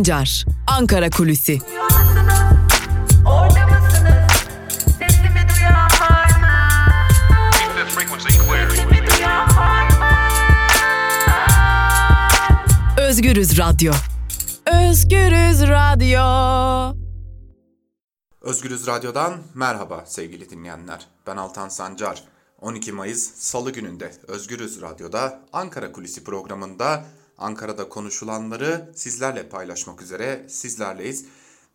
Sancar, Ankara Kulüsi. Özgürüz Radyo. Özgürüz Radyo. Özgürüz Radyo'dan merhaba sevgili dinleyenler. Ben Altan Sancar. 12 Mayıs Salı gününde Özgürüz Radyo'da Ankara Kulisi programında Ankara'da konuşulanları sizlerle paylaşmak üzere sizlerleyiz.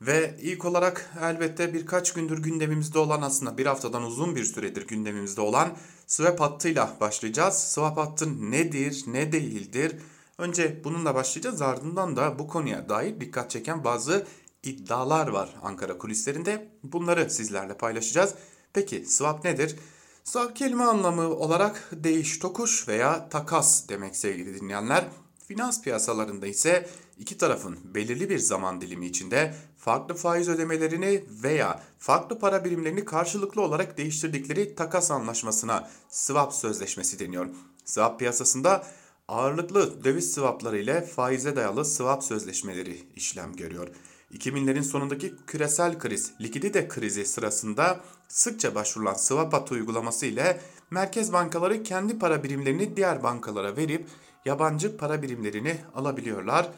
Ve ilk olarak elbette birkaç gündür gündemimizde olan aslında bir haftadan uzun bir süredir gündemimizde olan swap hattıyla başlayacağız. Swap hattı nedir, ne değildir? Önce bununla başlayacağız ardından da bu konuya dair dikkat çeken bazı iddialar var Ankara kulislerinde. Bunları sizlerle paylaşacağız. Peki swap nedir? Swap kelime anlamı olarak değiş tokuş veya takas demek sevgili dinleyenler. Finans piyasalarında ise iki tarafın belirli bir zaman dilimi içinde farklı faiz ödemelerini veya farklı para birimlerini karşılıklı olarak değiştirdikleri takas anlaşmasına swap sözleşmesi deniyor. Swap piyasasında ağırlıklı döviz swapları ile faize dayalı swap sözleşmeleri işlem görüyor. 2000'lerin sonundaki küresel kriz, likidite krizi sırasında sıkça başvurulan swap hat uygulaması ile merkez bankaları kendi para birimlerini diğer bankalara verip yabancı para birimlerini alabiliyorlar.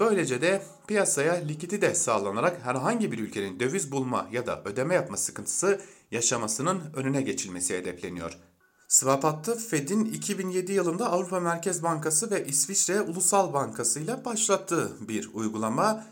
Böylece de piyasaya likidite sağlanarak herhangi bir ülkenin döviz bulma ya da ödeme yapma sıkıntısı yaşamasının önüne geçilmesi hedefleniyor. Swap hattı Fed'in 2007 yılında Avrupa Merkez Bankası ve İsviçre Ulusal Bankası ile başlattığı bir uygulama.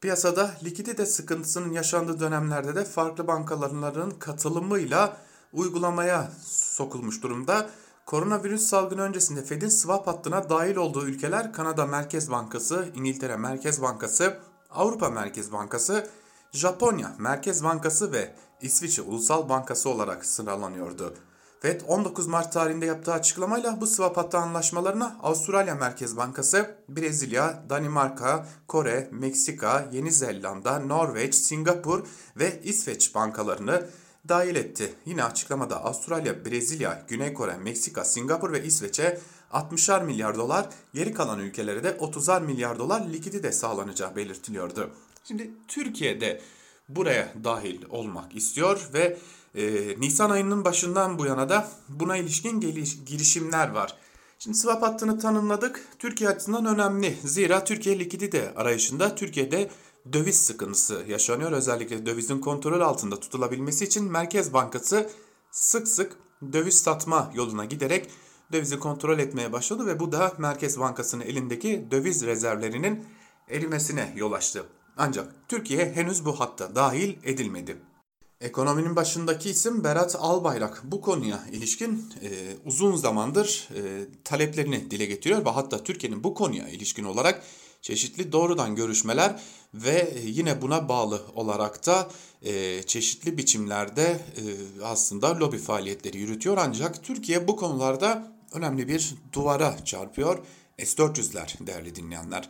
Piyasada likidite sıkıntısının yaşandığı dönemlerde de farklı bankaların katılımıyla uygulamaya sokulmuş durumda. Koronavirüs salgını öncesinde Fed'in swap hattına dahil olduğu ülkeler Kanada Merkez Bankası, İngiltere Merkez Bankası, Avrupa Merkez Bankası, Japonya Merkez Bankası ve İsviçre Ulusal Bankası olarak sıralanıyordu. Fed 19 Mart tarihinde yaptığı açıklamayla bu swap hattı anlaşmalarına Avustralya Merkez Bankası, Brezilya, Danimarka, Kore, Meksika, Yeni Zelanda, Norveç, Singapur ve İsveç bankalarını dahil etti. Yine açıklamada Avustralya, Brezilya, Güney Kore, Meksika, Singapur ve İsveç'e 60'ar milyar dolar, geri kalan ülkelere de 30'ar milyar dolar likidite sağlanacağı belirtiliyordu. Şimdi Türkiye'de buraya dahil olmak istiyor ve e, Nisan ayının başından bu yana da buna ilişkin geliş, girişimler var. Şimdi swap hattını tanımladık. Türkiye açısından önemli. Zira Türkiye likidite arayışında Türkiye'de döviz sıkıntısı yaşanıyor. Özellikle dövizin kontrol altında tutulabilmesi için Merkez Bankası sık sık döviz satma yoluna giderek dövizi kontrol etmeye başladı ve bu da Merkez Bankası'nın elindeki döviz rezervlerinin erimesine yol açtı. Ancak Türkiye henüz bu hatta dahil edilmedi. Ekonominin başındaki isim Berat Albayrak bu konuya ilişkin e, uzun zamandır e, taleplerini dile getiriyor ve hatta Türkiye'nin bu konuya ilişkin olarak çeşitli doğrudan görüşmeler ve yine buna bağlı olarak da e, çeşitli biçimlerde e, aslında lobi faaliyetleri yürütüyor. Ancak Türkiye bu konularda önemli bir duvara çarpıyor. S-400'ler değerli dinleyenler.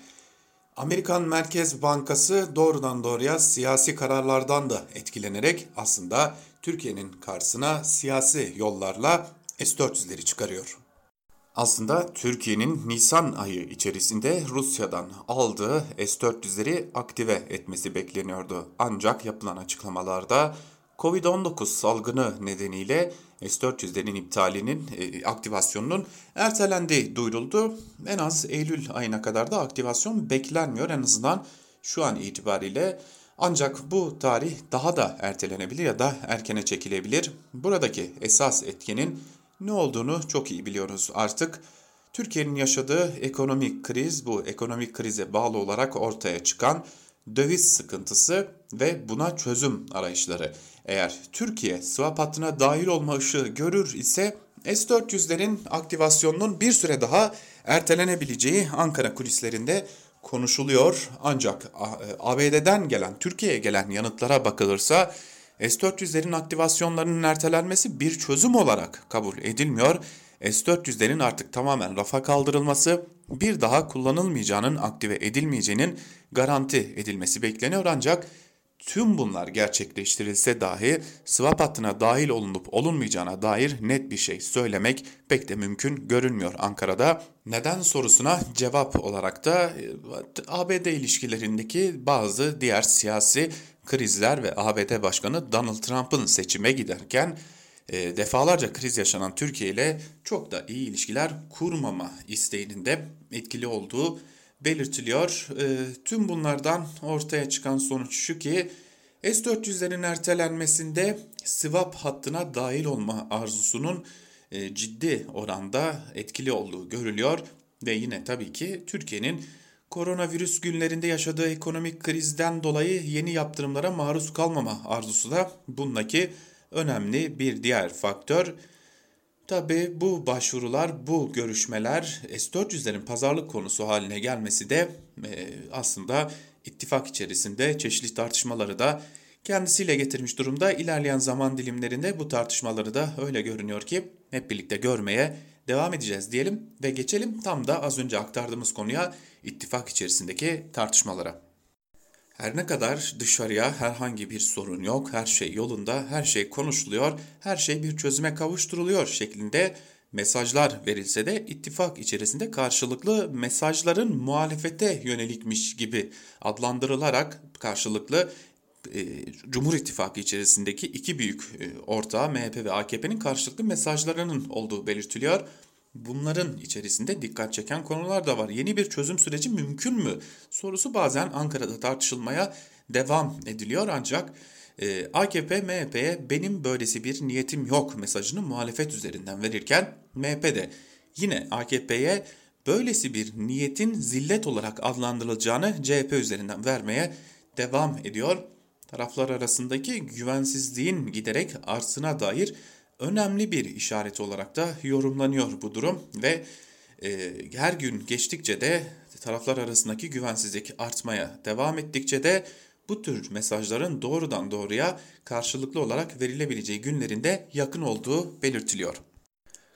Amerikan Merkez Bankası doğrudan doğruya siyasi kararlardan da etkilenerek aslında Türkiye'nin karşısına siyasi yollarla S-400'leri çıkarıyor. Aslında Türkiye'nin Nisan ayı içerisinde Rusya'dan aldığı S-400'leri aktive etmesi bekleniyordu. Ancak yapılan açıklamalarda Covid-19 salgını nedeniyle S-400'lerin iptalinin, e, aktivasyonunun ertelendiği duyuruldu. En az Eylül ayına kadar da aktivasyon beklenmiyor en azından şu an itibariyle. Ancak bu tarih daha da ertelenebilir ya da erkene çekilebilir. Buradaki esas etkenin ne olduğunu çok iyi biliyoruz artık. Türkiye'nin yaşadığı ekonomik kriz bu ekonomik krize bağlı olarak ortaya çıkan döviz sıkıntısı ve buna çözüm arayışları. Eğer Türkiye swap hattına dahil olma ışığı görür ise S-400'lerin aktivasyonunun bir süre daha ertelenebileceği Ankara kulislerinde konuşuluyor. Ancak ABD'den gelen, Türkiye'ye gelen yanıtlara bakılırsa S-400'lerin aktivasyonlarının ertelenmesi bir çözüm olarak kabul edilmiyor. S-400'lerin artık tamamen rafa kaldırılması, bir daha kullanılmayacağının, aktive edilmeyeceğinin garanti edilmesi bekleniyor ancak tüm bunlar gerçekleştirilse dahi swap hattına dahil olunup olunmayacağına dair net bir şey söylemek pek de mümkün görünmüyor Ankara'da. Neden sorusuna cevap olarak da e, ABD ilişkilerindeki bazı diğer siyasi krizler ve ABD Başkanı Donald Trump'ın seçime giderken e, defalarca kriz yaşanan Türkiye ile çok da iyi ilişkiler kurmama isteğinin de etkili olduğu belirtiliyor. E, tüm bunlardan ortaya çıkan sonuç şu ki S-400'lerin ertelenmesinde swap hattına dahil olma arzusunun e, ciddi oranda etkili olduğu görülüyor ve yine tabii ki Türkiye'nin koronavirüs günlerinde yaşadığı ekonomik krizden dolayı yeni yaptırımlara maruz kalmama arzusu da bundaki önemli bir diğer faktör. Tabi bu başvurular, bu görüşmeler S-400'lerin pazarlık konusu haline gelmesi de e, aslında ittifak içerisinde çeşitli tartışmaları da kendisiyle getirmiş durumda. İlerleyen zaman dilimlerinde bu tartışmaları da öyle görünüyor ki hep birlikte görmeye devam edeceğiz diyelim ve geçelim tam da az önce aktardığımız konuya ittifak içerisindeki tartışmalara. Her ne kadar dışarıya herhangi bir sorun yok, her şey yolunda, her şey konuşuluyor, her şey bir çözüme kavuşturuluyor şeklinde mesajlar verilse de ittifak içerisinde karşılıklı mesajların muhalefete yönelikmiş gibi adlandırılarak karşılıklı e, Cumhur İttifakı içerisindeki iki büyük e, ortağı MHP ve AKP'nin karşılıklı mesajlarının olduğu belirtiliyor. Bunların içerisinde dikkat çeken konular da var. Yeni bir çözüm süreci mümkün mü? Sorusu bazen Ankara'da tartışılmaya devam ediliyor ancak e, AKP MHP'ye benim böylesi bir niyetim yok mesajını muhalefet üzerinden verirken MHP de yine AKP'ye böylesi bir niyetin zillet olarak adlandırılacağını CHP üzerinden vermeye devam ediyor. Taraflar arasındaki güvensizliğin giderek artsına dair önemli bir işaret olarak da yorumlanıyor bu durum ve e, her gün geçtikçe de taraflar arasındaki güvensizlik artmaya devam ettikçe de bu tür mesajların doğrudan doğruya karşılıklı olarak verilebileceği günlerinde yakın olduğu belirtiliyor.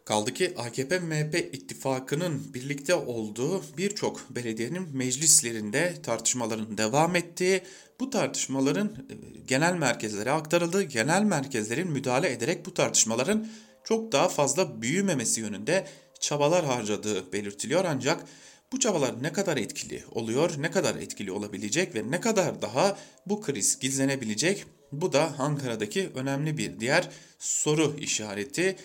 Kaldı ki AKP-MHP ittifakının birlikte olduğu birçok belediyenin meclislerinde tartışmaların devam ettiği, bu tartışmaların e, genel merkezlere aktarıldığı, genel merkezlerin müdahale ederek bu tartışmaların çok daha fazla büyümemesi yönünde çabalar harcadığı belirtiliyor. Ancak bu çabalar ne kadar etkili oluyor, ne kadar etkili olabilecek ve ne kadar daha bu kriz gizlenebilecek? Bu da Ankara'daki önemli bir diğer soru işareti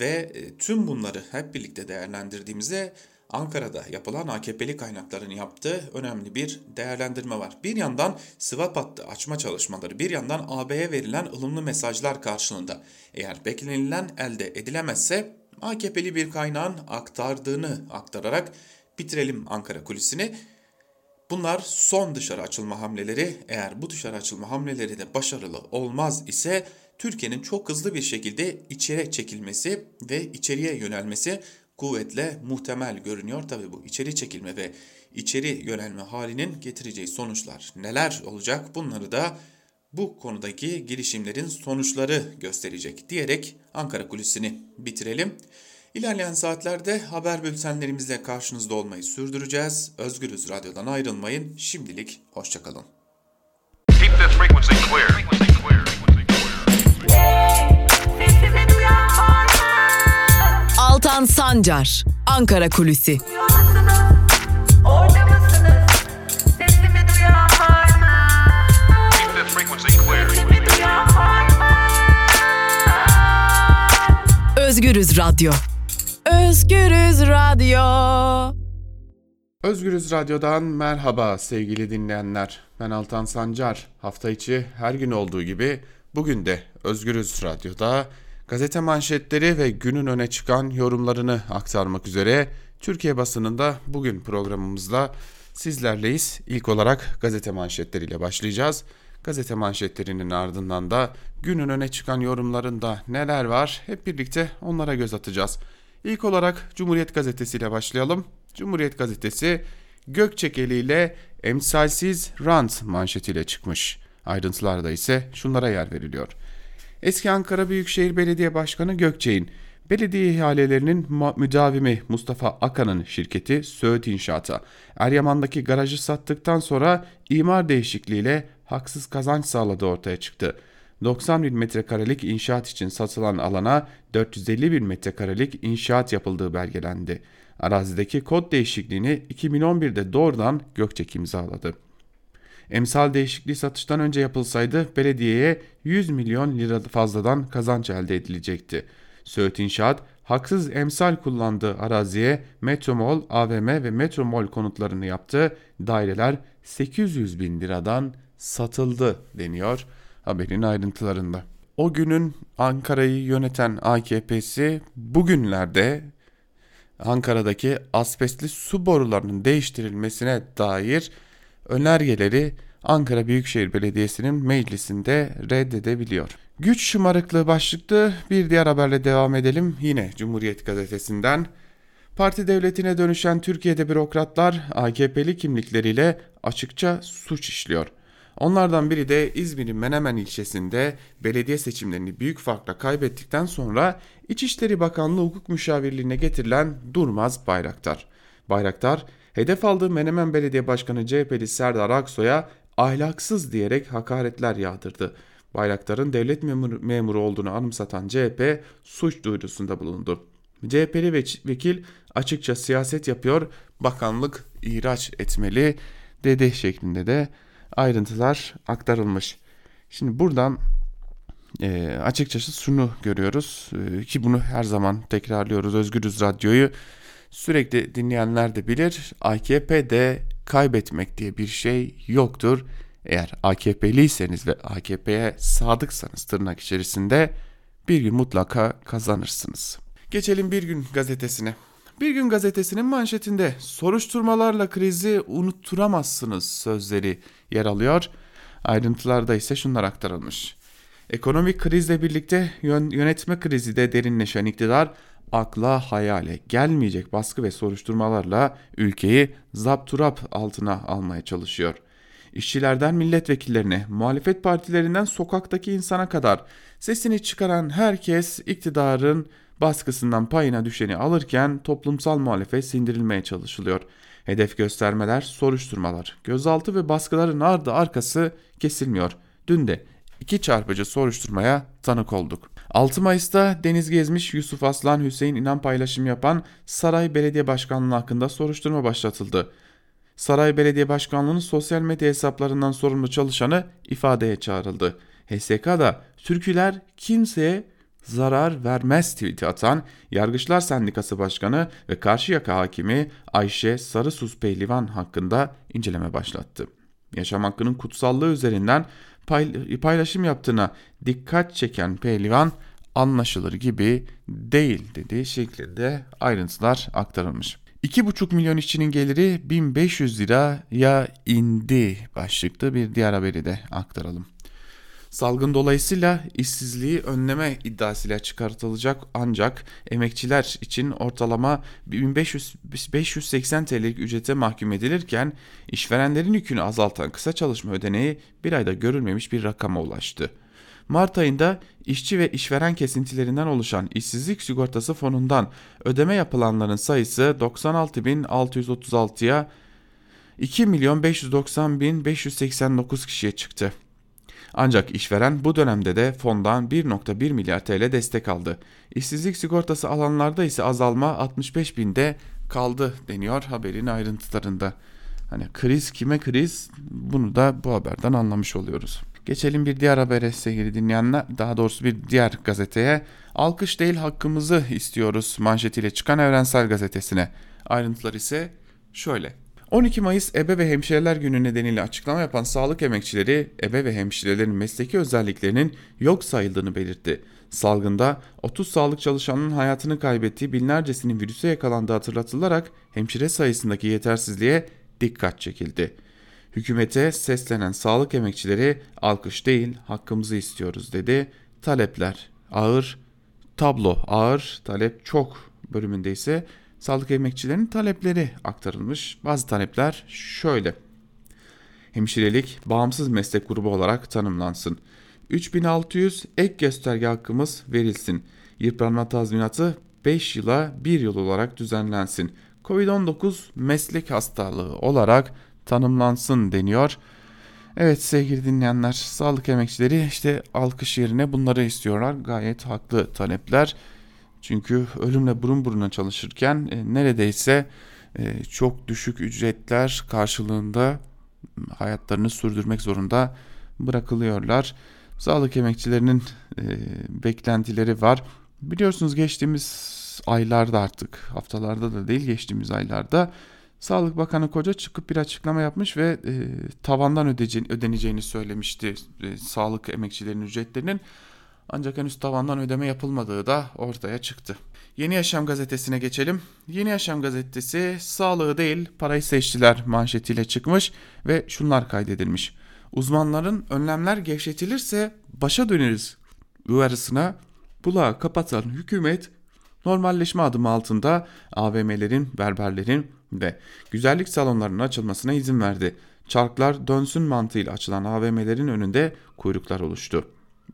ve e, tüm bunları hep birlikte değerlendirdiğimizde Ankara'da yapılan AKP'li kaynakların yaptığı önemli bir değerlendirme var. Bir yandan swap hattı açma çalışmaları, bir yandan AB'ye verilen ılımlı mesajlar karşılığında eğer beklenilen elde edilemezse AKP'li bir kaynağın aktardığını aktararak bitirelim Ankara kulisini. Bunlar son dışarı açılma hamleleri. Eğer bu dışarı açılma hamleleri de başarılı olmaz ise Türkiye'nin çok hızlı bir şekilde içeri çekilmesi ve içeriye yönelmesi kuvvetle muhtemel görünüyor. Tabi bu içeri çekilme ve içeri yönelme halinin getireceği sonuçlar neler olacak bunları da bu konudaki girişimlerin sonuçları gösterecek diyerek Ankara Kulisi'ni bitirelim. İlerleyen saatlerde haber bültenlerimizle karşınızda olmayı sürdüreceğiz. Özgürüz Radyo'dan ayrılmayın. Şimdilik hoşçakalın. Keep this frequency clear. Altan Sancar, Ankara Kulüsi. Özgürüz Radyo. Özgürüz Radyo. Özgürüz Radyo'dan merhaba sevgili dinleyenler. Ben Altan Sancar. Hafta içi her gün olduğu gibi bugün de Özgürüz Radyo'da Gazete manşetleri ve günün öne çıkan yorumlarını aktarmak üzere Türkiye basınında bugün programımızda sizlerleyiz. İlk olarak gazete manşetleriyle başlayacağız. Gazete manşetlerinin ardından da günün öne çıkan yorumlarında neler var hep birlikte onlara göz atacağız. İlk olarak Cumhuriyet Gazetesi ile başlayalım. Cumhuriyet Gazetesi Gökçekeli ile emsalsiz rant manşetiyle çıkmış. Ayrıntılarda ise şunlara yer veriliyor. Eski Ankara Büyükşehir Belediye Başkanı Gökçe'nin belediye ihalelerinin müdavimi Mustafa Akan'ın şirketi Söğüt İnşaat'a Eryaman'daki garajı sattıktan sonra imar değişikliğiyle haksız kazanç sağladığı ortaya çıktı. 90 bin metrekarelik inşaat için satılan alana 450 bin metrekarelik inşaat yapıldığı belgelendi. Arazideki kod değişikliğini 2011'de doğrudan Gökçek imzaladı. Emsal değişikliği satıştan önce yapılsaydı belediyeye 100 milyon lira fazladan kazanç elde edilecekti. Söğüt İnşaat haksız emsal kullandığı araziye Metromol, AVM ve Metromol konutlarını yaptı. Daireler 800 bin liradan satıldı deniyor haberin ayrıntılarında. O günün Ankara'yı yöneten AKP'si bugünlerde Ankara'daki asbestli su borularının değiştirilmesine dair önergeleri Ankara Büyükşehir Belediyesi'nin meclisinde reddedebiliyor. Güç şımarıklığı başlıklı bir diğer haberle devam edelim. Yine Cumhuriyet Gazetesi'nden. Parti devletine dönüşen Türkiye'de bürokratlar AKP'li kimlikleriyle açıkça suç işliyor. Onlardan biri de İzmir'in Menemen ilçesinde belediye seçimlerini büyük farkla kaybettikten sonra İçişleri Bakanlığı Hukuk Müşavirliğine getirilen Durmaz Bayraktar. Bayraktar, hedef aldığı Menemen Belediye Başkanı CHP'li Serdar Aksoy'a ahlaksız diyerek hakaretler yağdırdı. Bayraktar'ın devlet memuru, memuru olduğunu anımsatan CHP suç duyurusunda bulundu. CHP'li vekil açıkça siyaset yapıyor, bakanlık ihraç etmeli dedi şeklinde de ayrıntılar aktarılmış. Şimdi buradan e, açıkçası şunu görüyoruz e, ki bunu her zaman tekrarlıyoruz. Özgürüz Radyo'yu sürekli dinleyenler de bilir. AKP'de kaybetmek diye bir şey yoktur. Eğer AKP'liyseniz ve AKP'ye sadıksanız tırnak içerisinde bir gün mutlaka kazanırsınız. Geçelim Bir Gün gazetesine. Bir Gün gazetesinin manşetinde soruşturmalarla krizi unutturamazsınız sözleri yer alıyor. Ayrıntılarda ise şunlar aktarılmış. Ekonomik krizle birlikte yönetme krizi de derinleşen iktidar akla hayale gelmeyecek baskı ve soruşturmalarla ülkeyi zapturap altına almaya çalışıyor. İşçilerden milletvekillerine, muhalefet partilerinden sokaktaki insana kadar sesini çıkaran herkes iktidarın baskısından payına düşeni alırken toplumsal muhalefet sindirilmeye çalışılıyor. Hedef göstermeler, soruşturmalar, gözaltı ve baskıların ardı arkası kesilmiyor. Dün de iki çarpıcı soruşturmaya tanık olduk. 6 Mayıs'ta Deniz Gezmiş, Yusuf Aslan, Hüseyin İnan paylaşım yapan Saray Belediye Başkanlığı hakkında soruşturma başlatıldı. Saray Belediye Başkanlığı'nın sosyal medya hesaplarından sorumlu çalışanı ifadeye çağrıldı. HSK da türküler kimseye zarar vermez tweet'i atan Yargıçlar Sendikası Başkanı ve Karşıyaka Hakimi Ayşe Sarısus Pehlivan hakkında inceleme başlattı. Yaşam hakkının kutsallığı üzerinden paylaşım yaptığına dikkat çeken Pehlivan anlaşılır gibi değil dediği şeklinde ayrıntılar aktarılmış. 2,5 milyon işçinin geliri 1500 liraya indi başlıklı bir diğer haberi de aktaralım. Salgın dolayısıyla işsizliği önleme iddiasıyla çıkartılacak ancak emekçiler için ortalama 1500 580 TL'lik ücrete mahkum edilirken işverenlerin yükünü azaltan kısa çalışma ödeneği bir ayda görülmemiş bir rakama ulaştı. Mart ayında işçi ve işveren kesintilerinden oluşan işsizlik sigortası fonundan ödeme yapılanların sayısı 96.636'ya 2 milyon 590 bin 589 kişiye çıktı. Ancak işveren bu dönemde de fondan 1.1 milyar TL destek aldı. İşsizlik sigortası alanlarda ise azalma 65 binde kaldı deniyor haberin ayrıntılarında. Hani kriz kime kriz bunu da bu haberden anlamış oluyoruz. Geçelim bir diğer habere sevgili dinleyenler. Daha doğrusu bir diğer gazeteye. Alkış değil hakkımızı istiyoruz manşetiyle çıkan Evrensel Gazetesi'ne. Ayrıntılar ise şöyle. 12 Mayıs Ebe ve Hemşireler Günü nedeniyle açıklama yapan sağlık emekçileri ebe ve hemşirelerin mesleki özelliklerinin yok sayıldığını belirtti. Salgında 30 sağlık çalışanının hayatını kaybettiği binlercesinin virüse yakalandığı hatırlatılarak hemşire sayısındaki yetersizliğe dikkat çekildi. Hükümete seslenen sağlık emekçileri alkış değil hakkımızı istiyoruz dedi. Talepler ağır, tablo ağır, talep çok bölümünde ise sağlık emekçilerinin talepleri aktarılmış. Bazı talepler şöyle. Hemşirelik bağımsız meslek grubu olarak tanımlansın. 3600 ek gösterge hakkımız verilsin. Yıpranma tazminatı 5 yıla 1 yıl olarak düzenlensin. Covid-19 meslek hastalığı olarak tanımlansın deniyor. Evet sevgili dinleyenler, sağlık emekçileri işte alkış yerine bunları istiyorlar. Gayet haklı talepler. Çünkü ölümle burun buruna çalışırken e, neredeyse e, çok düşük ücretler karşılığında hayatlarını sürdürmek zorunda bırakılıyorlar. Sağlık emekçilerinin e, beklentileri var. Biliyorsunuz geçtiğimiz aylarda artık haftalarda da değil geçtiğimiz aylarda Sağlık Bakanı Koca çıkıp bir açıklama yapmış ve e, tavandan ödeyeceğini, ödeneceğini söylemişti e, sağlık emekçilerinin ücretlerinin. Ancak henüz tavandan ödeme yapılmadığı da ortaya çıktı. Yeni Yaşam gazetesine geçelim. Yeni Yaşam gazetesi sağlığı değil parayı seçtiler manşetiyle çıkmış ve şunlar kaydedilmiş. Uzmanların önlemler gevşetilirse başa döneriz uyarısına bulağı kapatan hükümet normalleşme adımı altında AVM'lerin, berberlerin ve güzellik salonlarının açılmasına izin verdi. Çarklar dönsün mantığıyla açılan AVM'lerin önünde kuyruklar oluştu.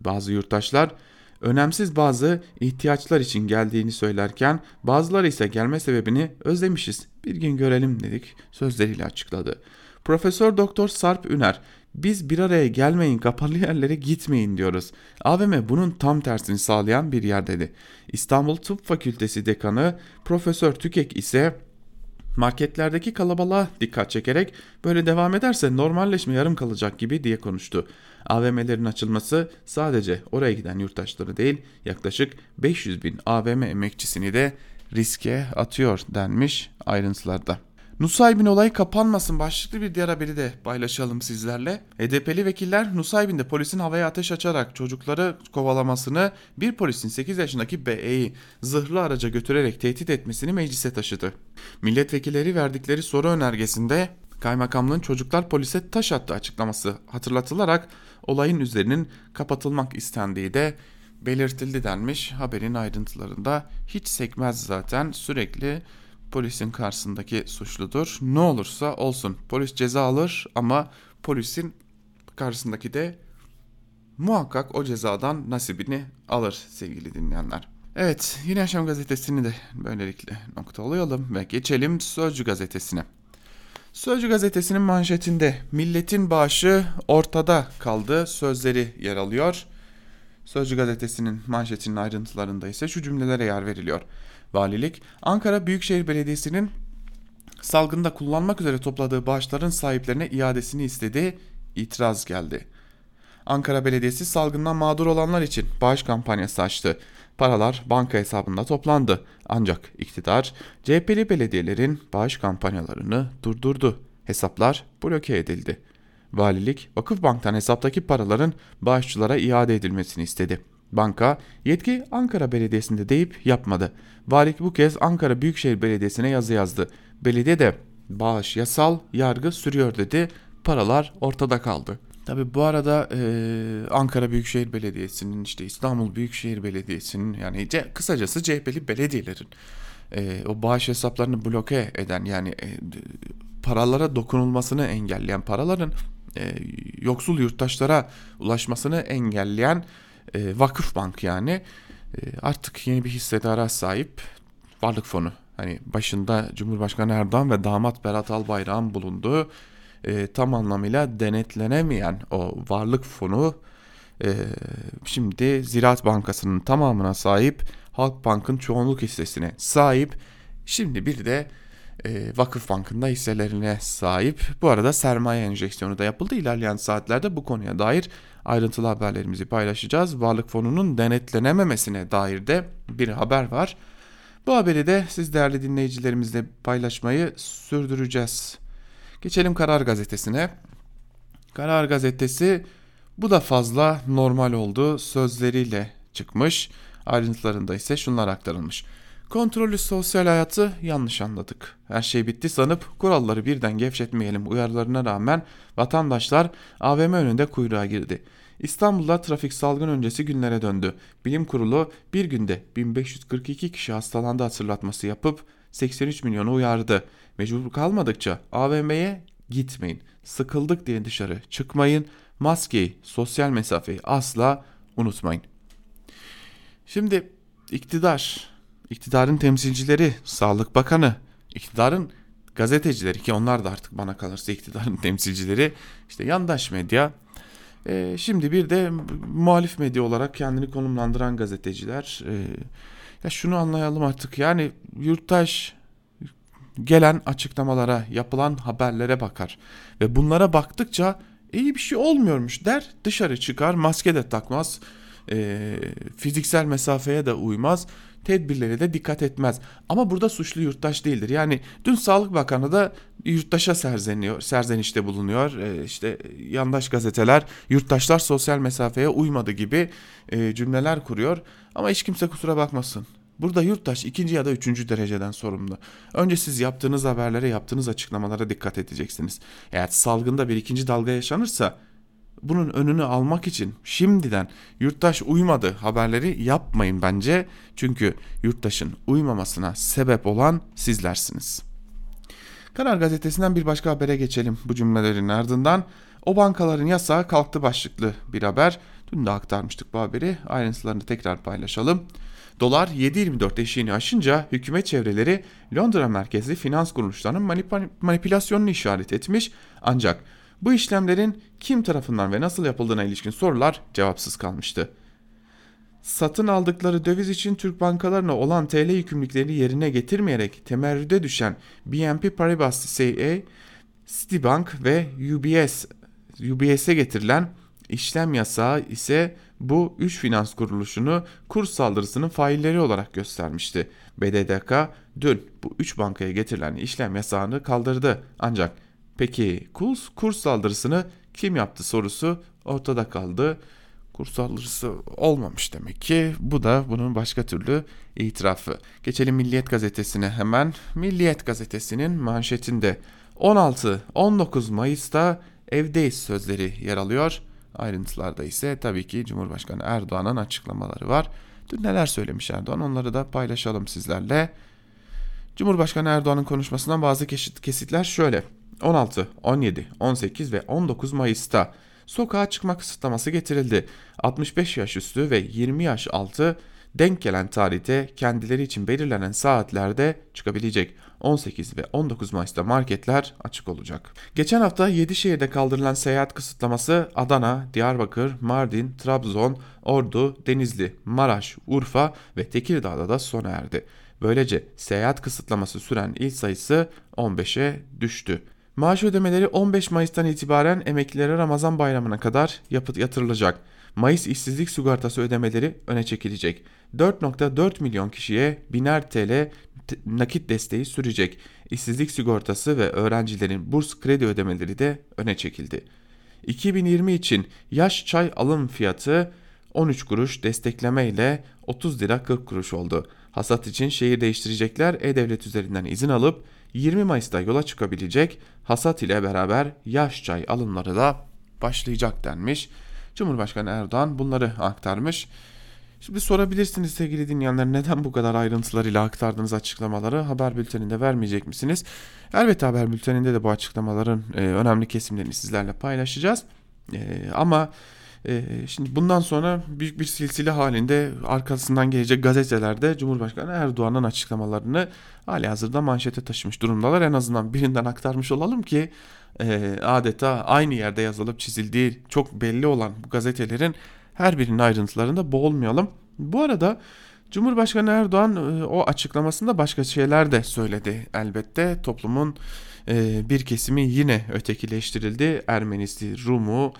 Bazı yurttaşlar önemsiz bazı ihtiyaçlar için geldiğini söylerken bazıları ise gelme sebebini özlemişiz bir gün görelim dedik sözleriyle açıkladı. Profesör Doktor Sarp Üner biz bir araya gelmeyin kapalı yerlere gitmeyin diyoruz. AVM bunun tam tersini sağlayan bir yer dedi. İstanbul Tıp Fakültesi Dekanı Profesör Tükek ise marketlerdeki kalabalığa dikkat çekerek böyle devam ederse normalleşme yarım kalacak gibi diye konuştu. AVM'lerin açılması sadece oraya giden yurttaşları değil yaklaşık 500 bin AVM emekçisini de riske atıyor denmiş ayrıntılarda. Nusaybin olayı kapanmasın başlıklı bir diğer haberi de paylaşalım sizlerle. HDP'li vekiller Nusaybin'de polisin havaya ateş açarak çocukları kovalamasını bir polisin 8 yaşındaki B'yi zırhlı araca götürerek tehdit etmesini meclise taşıdı. Milletvekilleri verdikleri soru önergesinde kaymakamlığın çocuklar polise taş attı açıklaması hatırlatılarak olayın üzerinin kapatılmak istendiği de belirtildi denmiş haberin ayrıntılarında. Hiç sekmez zaten sürekli polisin karşısındaki suçludur. Ne olursa olsun polis ceza alır ama polisin karşısındaki de muhakkak o cezadan nasibini alır sevgili dinleyenler. Evet Yeni Yaşam gazetesini de böylelikle noktalayalım ve geçelim Sözcü gazetesine. Sözcü gazetesinin manşetinde milletin bağışı ortada kaldı sözleri yer alıyor. Sözcü gazetesinin manşetinin ayrıntılarında ise şu cümlelere yer veriliyor. Valilik, Ankara Büyükşehir Belediyesi'nin salgında kullanmak üzere topladığı bağışların sahiplerine iadesini istedi, itiraz geldi. Ankara Belediyesi salgından mağdur olanlar için bağış kampanyası açtı. Paralar banka hesabında toplandı. Ancak iktidar CHP'li belediyelerin bağış kampanyalarını durdurdu. Hesaplar bloke edildi. Valilik Vakıfbank'tan hesaptaki paraların bağışçılara iade edilmesini istedi. Banka yetki Ankara Belediyesi'nde deyip yapmadı. Valilik bu kez Ankara Büyükşehir Belediyesi'ne yazı yazdı. Belediye de bağış yasal, yargı sürüyor dedi. Paralar ortada kaldı. Tabi bu arada e, Ankara Büyükşehir Belediyesi'nin işte İstanbul Büyükşehir Belediyesi'nin yani C, kısacası CHP'li belediyelerin e, o bağış hesaplarını bloke eden yani e, paralara dokunulmasını engelleyen paraların e, yoksul yurttaşlara ulaşmasını engelleyen e, vakıf bank yani e, artık yeni bir hissedara sahip varlık fonu. Hani başında Cumhurbaşkanı Erdoğan ve damat Berat Albayrak'ın bulunduğu e, tam anlamıyla denetlenemeyen o varlık fonu e, şimdi Ziraat Bankası'nın tamamına sahip Halk Bank'ın çoğunluk hissesine sahip şimdi bir de e, Vakıf Bank'ın da hisselerine sahip. Bu arada sermaye enjeksiyonu da yapıldı. İlerleyen saatlerde bu konuya dair ayrıntılı haberlerimizi paylaşacağız. Varlık fonunun denetlenememesine dair de bir haber var. Bu haberi de siz değerli dinleyicilerimizle paylaşmayı sürdüreceğiz. Geçelim Karar Gazetesi'ne. Karar Gazetesi bu da fazla normal oldu sözleriyle çıkmış. Ayrıntılarında ise şunlar aktarılmış. Kontrollü sosyal hayatı yanlış anladık. Her şey bitti sanıp kuralları birden gevşetmeyelim uyarılarına rağmen vatandaşlar AVM önünde kuyruğa girdi. İstanbul'da trafik salgın öncesi günlere döndü. Bilim kurulu bir günde 1542 kişi hastalandı hatırlatması yapıp 83 milyonu uyardı. Mecbur kalmadıkça AVM'ye gitmeyin. Sıkıldık diye dışarı çıkmayın. Maskeyi, sosyal mesafeyi asla unutmayın. Şimdi iktidar, iktidarın temsilcileri, Sağlık Bakanı, iktidarın gazetecileri ki onlar da artık bana kalırsa iktidarın temsilcileri işte yandaş medya e, şimdi bir de muhalif medya olarak kendini konumlandıran gazeteciler e, ya şunu anlayalım artık yani yurttaş gelen açıklamalara yapılan haberlere bakar ve bunlara baktıkça iyi bir şey olmuyormuş der dışarı çıkar maske de takmaz e, fiziksel mesafeye de uymaz tedbirlere de dikkat etmez. Ama burada suçlu yurttaş değildir. Yani dün Sağlık Bakanı da yurttaşa serzeniyor, serzenişte bulunuyor. E, işte yandaş gazeteler yurttaşlar sosyal mesafeye uymadı gibi e, cümleler kuruyor. Ama hiç kimse kusura bakmasın. Burada yurttaş ikinci ya da üçüncü dereceden sorumlu. Önce siz yaptığınız haberlere, yaptığınız açıklamalara dikkat edeceksiniz. Eğer salgında bir ikinci dalga yaşanırsa bunun önünü almak için şimdiden yurttaş uymadı haberleri yapmayın bence. Çünkü yurttaşın uymamasına sebep olan sizlersiniz. Karar gazetesinden bir başka habere geçelim bu cümlelerin ardından. O bankaların yasağı kalktı başlıklı bir haber. Dün de aktarmıştık bu haberi. Ayrıntılarını tekrar paylaşalım. Dolar 7.24 eşiğini aşınca hükümet çevreleri Londra merkezli finans kuruluşlarının manip manipülasyonunu işaret etmiş. Ancak bu işlemlerin kim tarafından ve nasıl yapıldığına ilişkin sorular cevapsız kalmıştı. Satın aldıkları döviz için Türk bankalarına olan TL yükümlülüklerini yerine getirmeyerek temerrüde düşen BNP Paribas CA, Citibank ve UBS UBS'e getirilen işlem yasağı ise bu üç finans kuruluşunu kur saldırısının failleri olarak göstermişti. BDDK dün bu üç bankaya getirilen işlem yasağını kaldırdı. Ancak peki kurs, kur saldırısını kim yaptı sorusu ortada kaldı. Kur saldırısı olmamış demek ki. Bu da bunun başka türlü itirafı. Geçelim Milliyet gazetesine hemen. Milliyet gazetesinin manşetinde 16-19 Mayıs'ta evdeyiz sözleri yer alıyor. Ayrıntılarda ise tabii ki Cumhurbaşkanı Erdoğan'ın açıklamaları var. Dün neler söylemiş Erdoğan onları da paylaşalım sizlerle. Cumhurbaşkanı Erdoğan'ın konuşmasından bazı kesitler şöyle. 16, 17, 18 ve 19 Mayıs'ta sokağa çıkma kısıtlaması getirildi. 65 yaş üstü ve 20 yaş altı denk gelen tarihte kendileri için belirlenen saatlerde çıkabilecek. 18 ve 19 Mayıs'ta marketler açık olacak. Geçen hafta 7 şehirde kaldırılan seyahat kısıtlaması Adana, Diyarbakır, Mardin, Trabzon, Ordu, Denizli, Maraş, Urfa ve Tekirdağ'da da sona erdi. Böylece seyahat kısıtlaması süren il sayısı 15'e düştü. Maaş ödemeleri 15 Mayıs'tan itibaren emeklilere Ramazan bayramına kadar yatırılacak. Mayıs işsizlik sigortası ödemeleri öne çekilecek. 4.4 milyon kişiye biner TL nakit desteği sürecek. İşsizlik sigortası ve öğrencilerin burs kredi ödemeleri de öne çekildi. 2020 için yaş çay alım fiyatı 13 kuruş destekleme ile 30 lira 40 kuruş oldu. Hasat için şehir değiştirecekler e-devlet üzerinden izin alıp 20 Mayıs'ta yola çıkabilecek hasat ile beraber yaş çay alımları da başlayacak denmiş. Cumhurbaşkanı Erdoğan bunları aktarmış. Şimdi sorabilirsiniz sevgili dinleyenler neden bu kadar ayrıntılarıyla aktardığınız açıklamaları haber bülteninde vermeyecek misiniz? Elbette haber bülteninde de bu açıklamaların e, önemli kesimlerini sizlerle paylaşacağız. E, ama e, şimdi bundan sonra büyük bir silsile halinde arkasından gelecek gazetelerde Cumhurbaşkanı Erdoğan'ın açıklamalarını hali hazırda manşete taşımış durumdalar. En azından birinden aktarmış olalım ki e, adeta aynı yerde yazılıp çizildiği çok belli olan bu gazetelerin her birinin ayrıntılarında boğulmayalım. Bu arada Cumhurbaşkanı Erdoğan e, o açıklamasında başka şeyler de söyledi elbette. Toplumun e, bir kesimi yine ötekileştirildi. Ermenisi, Rumu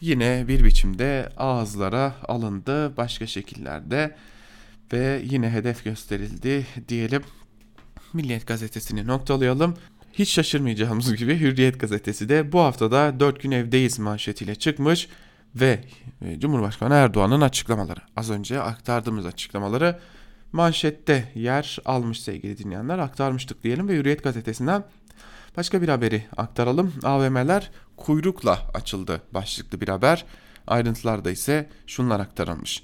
yine bir biçimde ağızlara alındı başka şekillerde ve yine hedef gösterildi diyelim. Milliyet gazetesini noktalayalım. Hiç şaşırmayacağımız gibi Hürriyet gazetesi de bu haftada 4 gün evdeyiz manşetiyle çıkmış ve e, Cumhurbaşkanı Erdoğan'ın açıklamaları. Az önce aktardığımız açıklamaları manşette yer almış sevgili dinleyenler aktarmıştık diyelim ve Hürriyet gazetesinden başka bir haberi aktaralım. AVM'ler kuyrukla açıldı başlıklı bir haber. Ayrıntılarda ise şunlar aktarılmış.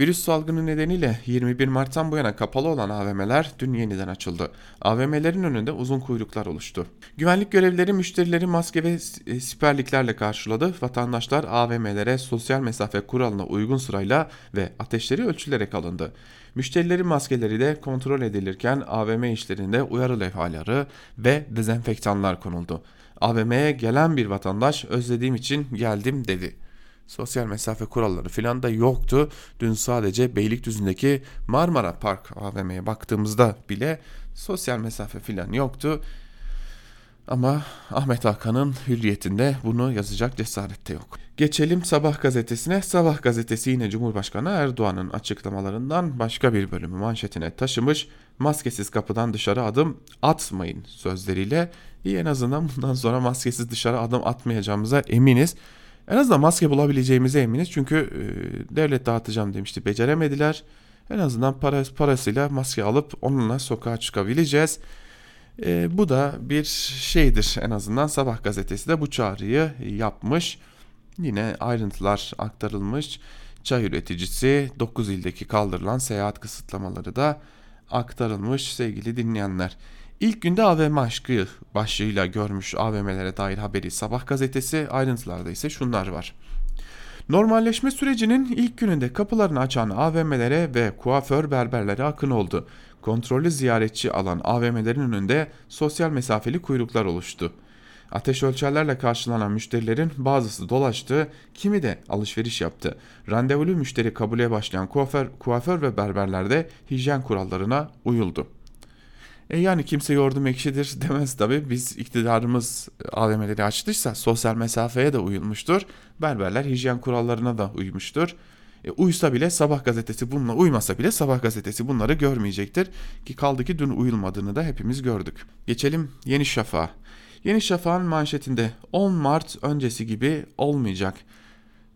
Virüs salgını nedeniyle 21 Mart'tan bu yana kapalı olan AVM'ler dün yeniden açıldı. AVM'lerin önünde uzun kuyruklar oluştu. Güvenlik görevlileri müşterileri maske ve e, siperliklerle karşıladı. Vatandaşlar AVM'lere sosyal mesafe kuralına uygun sırayla ve ateşleri ölçülerek alındı. Müşterilerin maskeleri de kontrol edilirken AVM işlerinde uyarı levhaları ve dezenfektanlar konuldu. AVM'ye gelen bir vatandaş özlediğim için geldim dedi. Sosyal mesafe kuralları filan da yoktu. Dün sadece Beylikdüzü'ndeki Marmara Park AVM'ye baktığımızda bile sosyal mesafe filan yoktu. Ama Ahmet Hakan'ın hürriyetinde bunu yazacak cesarette yok. Geçelim Sabah gazetesine. Sabah gazetesi yine Cumhurbaşkanı Erdoğan'ın açıklamalarından başka bir bölümü manşetine taşımış. Maskesiz kapıdan dışarı adım atmayın sözleriyle. İyi en azından bundan sonra maskesiz dışarı adım atmayacağımıza eminiz. En azından maske bulabileceğimize eminiz. Çünkü e, devlet dağıtacağım demişti. Beceremediler. En azından para, parasıyla maske alıp onunla sokağa çıkabileceğiz. E, bu da bir şeydir en azından Sabah gazetesi de bu çağrıyı yapmış. Yine ayrıntılar aktarılmış. Çay üreticisi 9 ildeki kaldırılan seyahat kısıtlamaları da aktarılmış sevgili dinleyenler. İlk günde AVM aşkı başlığıyla görmüş AVM'lere dair haberi Sabah gazetesi ayrıntılarda ise şunlar var. Normalleşme sürecinin ilk gününde kapılarını açan AVM'lere ve kuaför berberlere akın oldu. Kontrollü ziyaretçi alan AVM'lerin önünde sosyal mesafeli kuyruklar oluştu. Ateş ölçerlerle karşılanan müşterilerin bazısı dolaştı, kimi de alışveriş yaptı. Randevulu müşteri kabule başlayan kuaför, kuaför ve berberlerde hijyen kurallarına uyuldu. E yani kimse yordum ekşidir demez tabi. Biz iktidarımız AVM'leri açtıysa sosyal mesafeye de uyulmuştur. Berberler hijyen kurallarına da uymuştur. E, uysa bile sabah gazetesi bununla uymasa bile sabah gazetesi bunları görmeyecektir. Ki kaldı ki dün uyulmadığını da hepimiz gördük. Geçelim Yeni Şafak'a. Yeni Şafak'ın manşetinde 10 Mart öncesi gibi olmayacak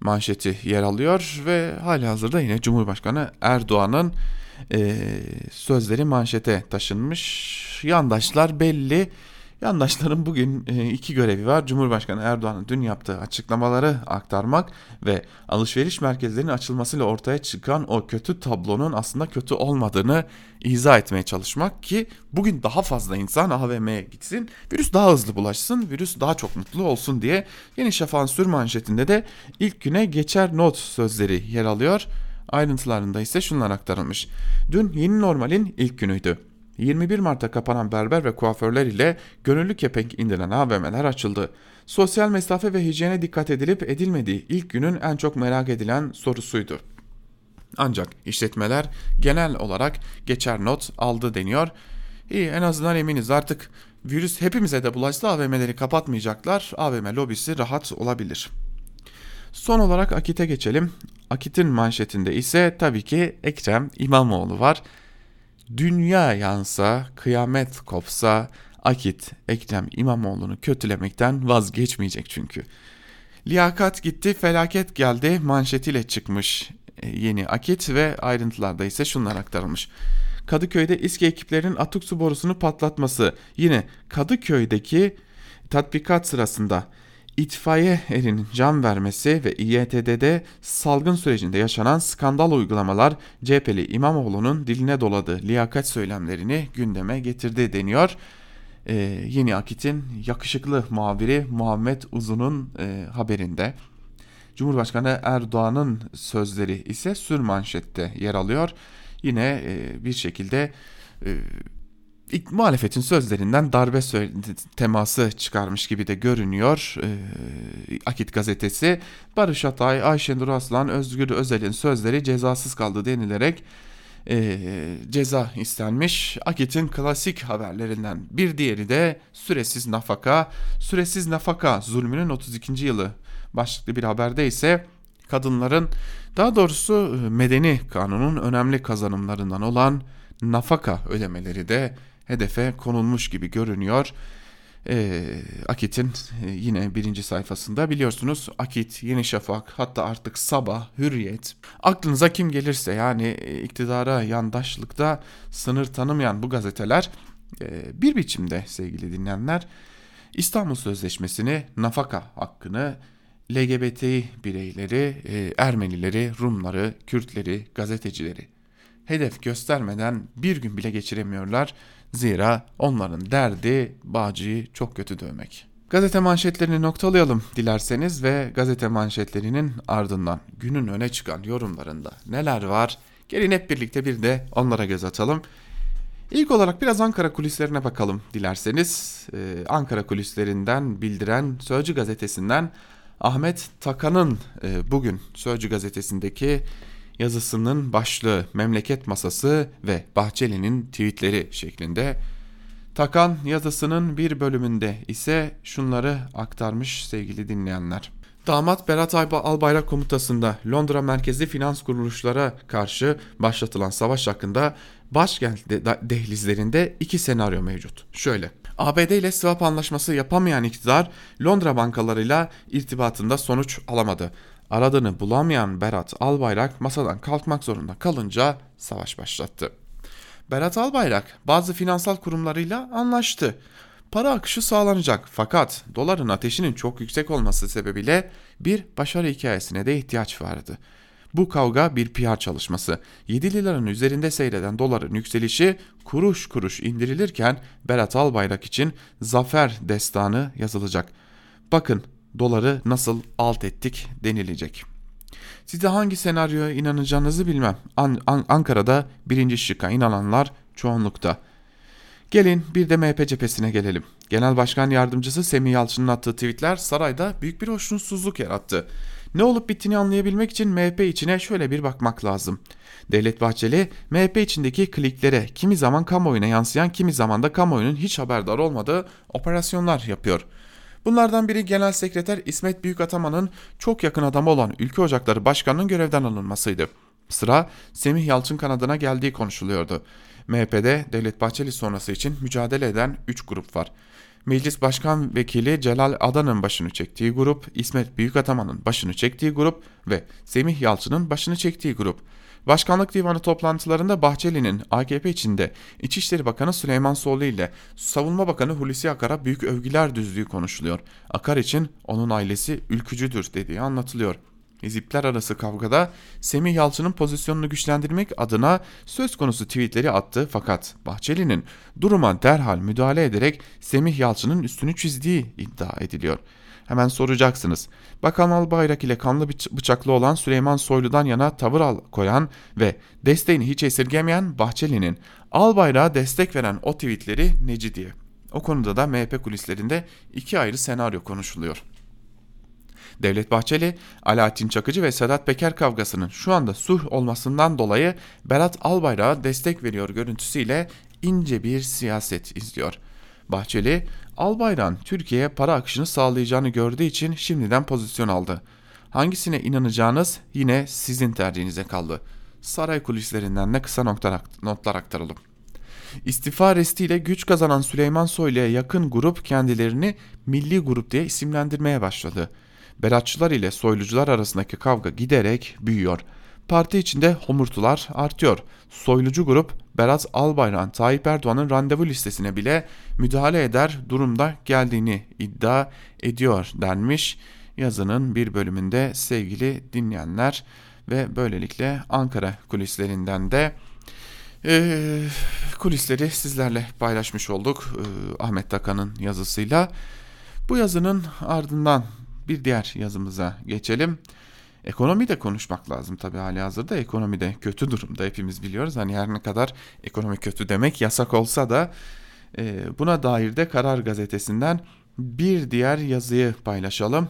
manşeti yer alıyor ve hali hazırda yine Cumhurbaşkanı Erdoğan'ın e, sözleri manşete taşınmış. Yandaşlar belli. Yandaşların bugün e, iki görevi var. Cumhurbaşkanı Erdoğan'ın dün yaptığı açıklamaları aktarmak ve alışveriş merkezlerinin açılmasıyla ortaya çıkan o kötü tablonun aslında kötü olmadığını izah etmeye çalışmak ki bugün daha fazla insan AVM'ye gitsin, virüs daha hızlı bulaşsın, virüs daha çok mutlu olsun diye Yeni Şafak'ın sür manşetinde de ilk güne geçer not sözleri yer alıyor. Ayrıntılarında ise şunlar aktarılmış. Dün yeni normalin ilk günüydü. 21 Mart'ta kapanan berber ve kuaförler ile gönüllü kepenk indiren AVM'ler açıldı. Sosyal mesafe ve hijyene dikkat edilip edilmediği ilk günün en çok merak edilen sorusuydu. Ancak işletmeler genel olarak geçer not aldı deniyor. İyi en azından eminiz artık virüs hepimize de bulaşsa AVM'leri kapatmayacaklar. AVM lobisi rahat olabilir. Son olarak Akit'e geçelim. Akit'in manşetinde ise tabii ki Ekrem İmamoğlu var. Dünya yansa, kıyamet kopsa Akit Ekrem İmamoğlu'nu kötülemekten vazgeçmeyecek çünkü. Liyakat gitti, felaket geldi manşetiyle çıkmış e, yeni Akit ve ayrıntılarda ise şunlar aktarılmış. Kadıköy'de İSKİ ekiplerinin atık su borusunu patlatması yine Kadıköy'deki tatbikat sırasında itfaiye erinin can vermesi ve İYTD'de salgın sürecinde yaşanan skandal uygulamalar CHP'li İmamoğlu'nun diline doladığı liyakat söylemlerini gündeme getirdi deniyor. Ee, Yeni Akit'in yakışıklı muhabiri Muhammed Uzun'un e, haberinde. Cumhurbaşkanı Erdoğan'ın sözleri ise sür manşette yer alıyor. Yine e, bir şekilde e, ilk muhalefetin sözlerinden darbe teması çıkarmış gibi de görünüyor. E, Akit gazetesi Barış Atay, Ayşenur Aslan, Özgür Özel'in sözleri cezasız kaldı denilerek e, ceza istenmiş. Akit'in klasik haberlerinden bir diğeri de süresiz nafaka. Süresiz nafaka zulmünün 32. yılı başlıklı bir haberde ise kadınların daha doğrusu medeni kanunun önemli kazanımlarından olan nafaka ödemeleri de hedefe konulmuş gibi görünüyor. E, Akit'in yine birinci sayfasında biliyorsunuz Akit, Yeni Şafak hatta artık Sabah, Hürriyet aklınıza kim gelirse yani e, iktidara yandaşlıkta sınır tanımayan bu gazeteler e, bir biçimde sevgili dinleyenler İstanbul Sözleşmesi'ni nafaka hakkını LGBT bireyleri, e, Ermenileri, Rumları, Kürtleri, gazetecileri hedef göstermeden bir gün bile geçiremiyorlar. Zira onların derdi Bağcı'yı çok kötü dövmek. Gazete manşetlerini noktalayalım dilerseniz ve gazete manşetlerinin ardından günün öne çıkan yorumlarında neler var Gelin hep birlikte bir de onlara göz atalım. İlk olarak biraz Ankara kulislerine bakalım dilerseniz. Ee, Ankara kulislerinden bildiren Sözcü gazetesinden Ahmet Takan'ın e, bugün Sözcü gazetesindeki yazısının başlığı Memleket Masası ve Bahçeli'nin tweetleri şeklinde. Takan yazısının bir bölümünde ise şunları aktarmış sevgili dinleyenler. Damat Berat Albayrak komutasında Londra merkezli finans kuruluşlara karşı başlatılan savaş hakkında başkent dehlizlerinde iki senaryo mevcut. Şöyle. ABD ile swap anlaşması yapamayan iktidar Londra bankalarıyla irtibatında sonuç alamadı. Aradığını bulamayan Berat Albayrak masadan kalkmak zorunda kalınca savaş başlattı. Berat Albayrak bazı finansal kurumlarıyla anlaştı. Para akışı sağlanacak fakat doların ateşinin çok yüksek olması sebebiyle bir başarı hikayesine de ihtiyaç vardı. Bu kavga bir PR çalışması. 7 liranın üzerinde seyreden doların yükselişi kuruş kuruş indirilirken Berat Albayrak için zafer destanı yazılacak. Bakın doları nasıl alt ettik denilecek. Size hangi senaryoya inanacağınızı bilmem. An- An- Ankara'da birinci şıkka inananlar çoğunlukta. Gelin bir de MHP cephesine gelelim. Genel Başkan Yardımcısı Semih Yalçın'ın attığı tweetler sarayda büyük bir hoşnutsuzluk yarattı. Ne olup bittiğini anlayabilmek için MHP içine şöyle bir bakmak lazım. Devlet Bahçeli, MHP içindeki kliklere kimi zaman kamuoyuna yansıyan kimi zaman da kamuoyunun hiç haberdar olmadığı operasyonlar yapıyor. Bunlardan biri Genel Sekreter İsmet Büyükataman'ın çok yakın adamı olan Ülke Ocakları Başkanı'nın görevden alınmasıydı. Sıra Semih Yalçın kanadına geldiği konuşuluyordu. MHP'de Devlet Bahçeli sonrası için mücadele eden 3 grup var. Meclis Başkan Vekili Celal Adan'ın başını çektiği grup, İsmet Büyükataman'ın başını çektiği grup ve Semih Yalçın'ın başını çektiği grup. Başkanlık Divanı toplantılarında Bahçeli'nin AKP içinde İçişleri Bakanı Süleyman Soylu ile Savunma Bakanı Hulusi Akar'a büyük övgüler düzdüğü konuşuluyor. Akar için onun ailesi ülkücüdür dediği anlatılıyor. Hizipler arası kavgada Semih Yalçın'ın pozisyonunu güçlendirmek adına söz konusu tweetleri attı fakat Bahçeli'nin duruma derhal müdahale ederek Semih Yalçın'ın üstünü çizdiği iddia ediliyor. Hemen soracaksınız. Bakan Albayrak ile kanlı bıçaklı olan Süleyman Soylu'dan yana tavır al koyan ve desteğini hiç esirgemeyen Bahçeli'nin Albayrak'a destek veren o tweetleri neci diye. O konuda da MHP kulislerinde iki ayrı senaryo konuşuluyor. Devlet Bahçeli, Alaaddin Çakıcı ve Sedat Peker kavgasının şu anda sulh olmasından dolayı Berat Albayrak'a destek veriyor görüntüsüyle ince bir siyaset izliyor. Bahçeli, Albayrak'ın Türkiye'ye para akışını sağlayacağını gördüğü için şimdiden pozisyon aldı. Hangisine inanacağınız yine sizin tercihinize kaldı. Saray kulislerinden de kısa notlar, aktaralım. İstifa restiyle güç kazanan Süleyman Soylu'ya yakın grup kendilerini milli grup diye isimlendirmeye başladı. Beratçılar ile soylucular arasındaki kavga giderek büyüyor. Parti içinde homurtular artıyor. Soylucu grup Berat Albayrak'ın Tayyip Erdoğan'ın randevu listesine bile müdahale eder durumda geldiğini iddia ediyor denmiş yazının bir bölümünde sevgili dinleyenler ve böylelikle Ankara kulislerinden de e, kulisleri sizlerle paylaşmış olduk e, Ahmet Takan'ın yazısıyla. Bu yazının ardından bir diğer yazımıza geçelim. Ekonomi de konuşmak lazım tabii hali hazırda. Ekonomi de kötü durumda hepimiz biliyoruz. Hani her ne kadar ekonomi kötü demek yasak olsa da e, buna dair de Karar Gazetesi'nden bir diğer yazıyı paylaşalım.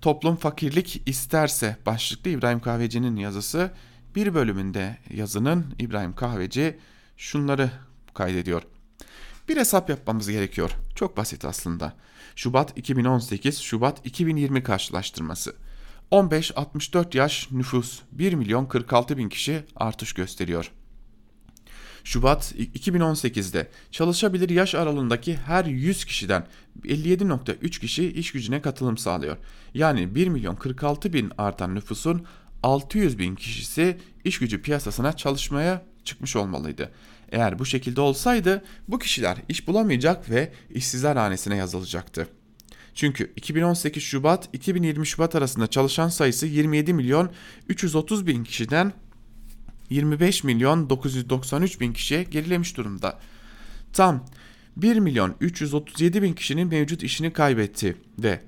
Toplum fakirlik isterse başlıklı İbrahim Kahveci'nin yazısı. Bir bölümünde yazının İbrahim Kahveci şunları kaydediyor. Bir hesap yapmamız gerekiyor. Çok basit aslında. Şubat 2018 Şubat 2020 karşılaştırması. 15-64 yaş nüfus 1 milyon 46 bin kişi artış gösteriyor. Şubat 2018'de çalışabilir yaş aralığındaki her 100 kişiden 57.3 kişi iş gücüne katılım sağlıyor. Yani 1 milyon 46 bin artan nüfusun 600 bin kişisi iş gücü piyasasına çalışmaya çıkmış olmalıydı. Eğer bu şekilde olsaydı bu kişiler iş bulamayacak ve işsizler hanesine yazılacaktı. Çünkü 2018 Şubat 2020 Şubat arasında çalışan sayısı 27 milyon 330 bin kişiden 25 milyon 993 bin kişiye gerilemiş durumda. Tam 1 milyon 337 bin kişinin mevcut işini kaybetti ve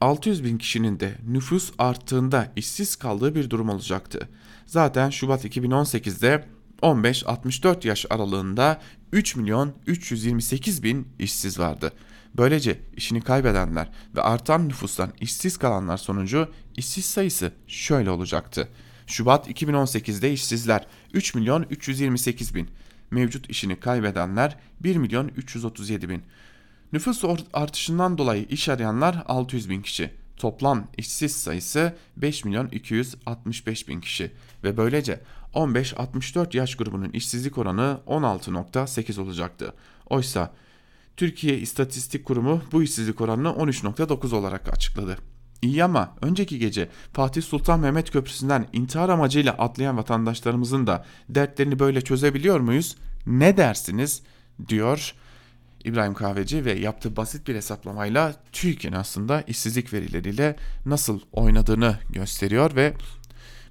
600 bin kişinin de nüfus arttığında işsiz kaldığı bir durum olacaktı. Zaten Şubat 2018'de 15-64 yaş aralığında 3 milyon 328 bin işsiz vardı. Böylece işini kaybedenler ve artan nüfustan işsiz kalanlar sonucu işsiz sayısı şöyle olacaktı. Şubat 2018'de işsizler 3 milyon 328 bin. Mevcut işini kaybedenler 1 milyon 337 bin. Nüfus artışından dolayı iş arayanlar 600 bin kişi. Toplam işsiz sayısı 5 milyon 265 bin kişi ve böylece 15-64 yaş grubunun işsizlik oranı 16.8 olacaktı. Oysa Türkiye İstatistik Kurumu bu işsizlik oranını 13.9 olarak açıkladı. İyi ama önceki gece Fatih Sultan Mehmet Köprüsü'nden intihar amacıyla atlayan vatandaşlarımızın da dertlerini böyle çözebiliyor muyuz? Ne dersiniz? diyor İbrahim Kahveci ve yaptığı basit bir hesaplamayla TÜİK'in aslında işsizlik verileriyle nasıl oynadığını gösteriyor ve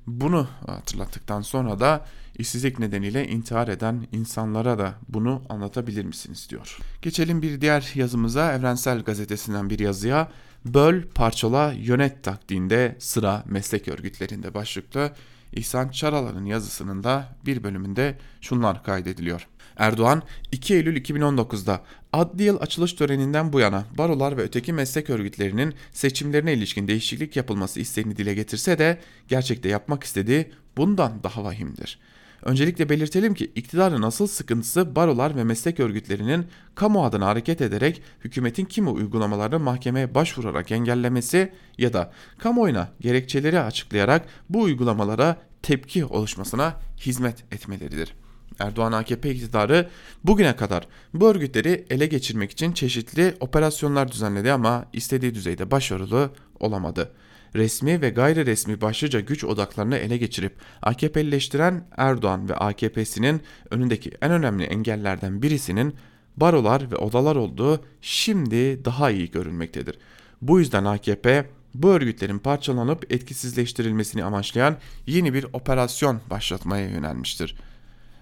bunu hatırlattıktan sonra da işsizlik nedeniyle intihar eden insanlara da bunu anlatabilir misiniz diyor. Geçelim bir diğer yazımıza Evrensel Gazetesi'nden bir yazıya. Böl, parçala, yönet taktiğinde sıra meslek örgütlerinde başlıklı İhsan Çaralan'ın yazısının da bir bölümünde şunlar kaydediliyor. Erdoğan 2 Eylül 2019'da adli yıl açılış töreninden bu yana barolar ve öteki meslek örgütlerinin seçimlerine ilişkin değişiklik yapılması isteğini dile getirse de gerçekte yapmak istediği bundan daha vahimdir. Öncelikle belirtelim ki iktidarın asıl sıkıntısı barolar ve meslek örgütlerinin kamu adına hareket ederek hükümetin kimi uygulamalarını mahkemeye başvurarak engellemesi ya da kamuoyuna gerekçeleri açıklayarak bu uygulamalara tepki oluşmasına hizmet etmeleridir. Erdoğan AKP iktidarı bugüne kadar bu örgütleri ele geçirmek için çeşitli operasyonlar düzenledi ama istediği düzeyde başarılı olamadı. Resmi ve gayri resmi başlıca güç odaklarını ele geçirip AKP'lileştiren Erdoğan ve AKP'sinin önündeki en önemli engellerden birisinin barolar ve odalar olduğu şimdi daha iyi görülmektedir. Bu yüzden AKP bu örgütlerin parçalanıp etkisizleştirilmesini amaçlayan yeni bir operasyon başlatmaya yönelmiştir.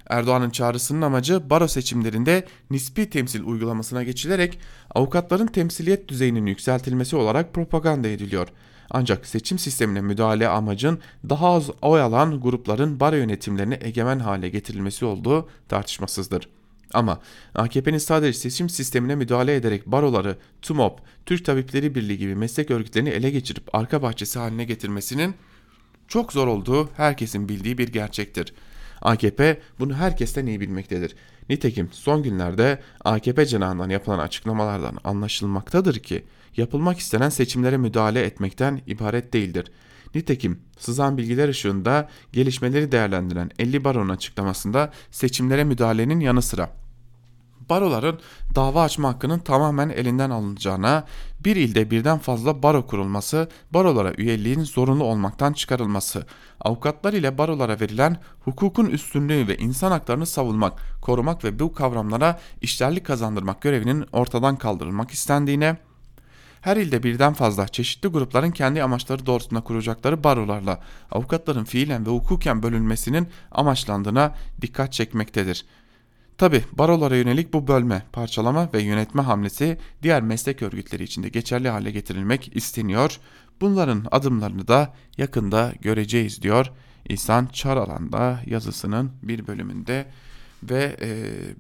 Erdoğan'ın çağrısının amacı baro seçimlerinde nispi temsil uygulamasına geçilerek avukatların temsiliyet düzeyinin yükseltilmesi olarak propaganda ediliyor. Ancak seçim sistemine müdahale amacın daha az oy alan grupların baro yönetimlerine egemen hale getirilmesi olduğu tartışmasızdır. Ama AKP'nin sadece seçim sistemine müdahale ederek baroları, TUMOP, Türk Tabipleri Birliği gibi meslek örgütlerini ele geçirip arka bahçesi haline getirmesinin çok zor olduğu herkesin bildiği bir gerçektir. AKP bunu herkesten iyi bilmektedir. Nitekim son günlerde AKP cenahından yapılan açıklamalardan anlaşılmaktadır ki yapılmak istenen seçimlere müdahale etmekten ibaret değildir. Nitekim sızan bilgiler ışığında gelişmeleri değerlendiren 50 baronun açıklamasında seçimlere müdahalenin yanı sıra baroların dava açma hakkının tamamen elinden alınacağına, bir ilde birden fazla baro kurulması, barolara üyeliğin zorunlu olmaktan çıkarılması, avukatlar ile barolara verilen hukukun üstünlüğü ve insan haklarını savunmak, korumak ve bu kavramlara işlerlik kazandırmak görevinin ortadan kaldırılmak istendiğine, her ilde birden fazla çeşitli grupların kendi amaçları doğrultusunda kuracakları barolarla avukatların fiilen ve hukuken bölünmesinin amaçlandığına dikkat çekmektedir. Tabi barolara yönelik bu bölme, parçalama ve yönetme hamlesi diğer meslek örgütleri içinde geçerli hale getirilmek isteniyor. Bunların adımlarını da yakında göreceğiz diyor İhsan Çaralan'da yazısının bir bölümünde ve e,